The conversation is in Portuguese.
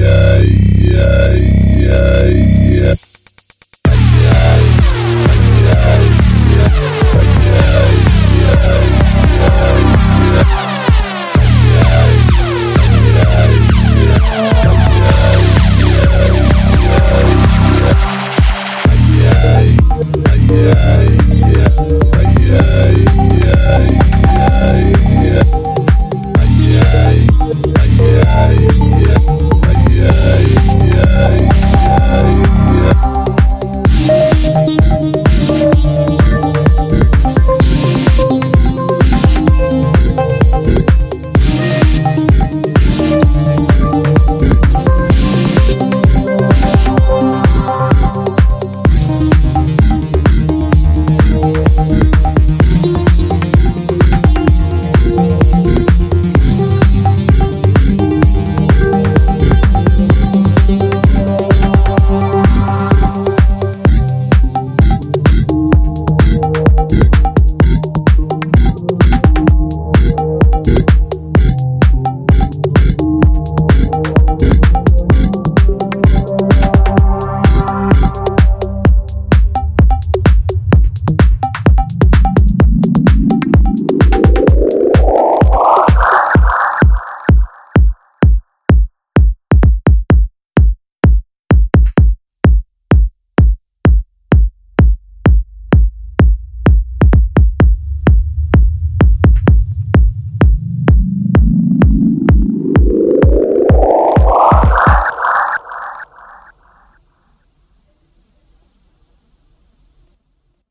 ai, ai, ai, ai.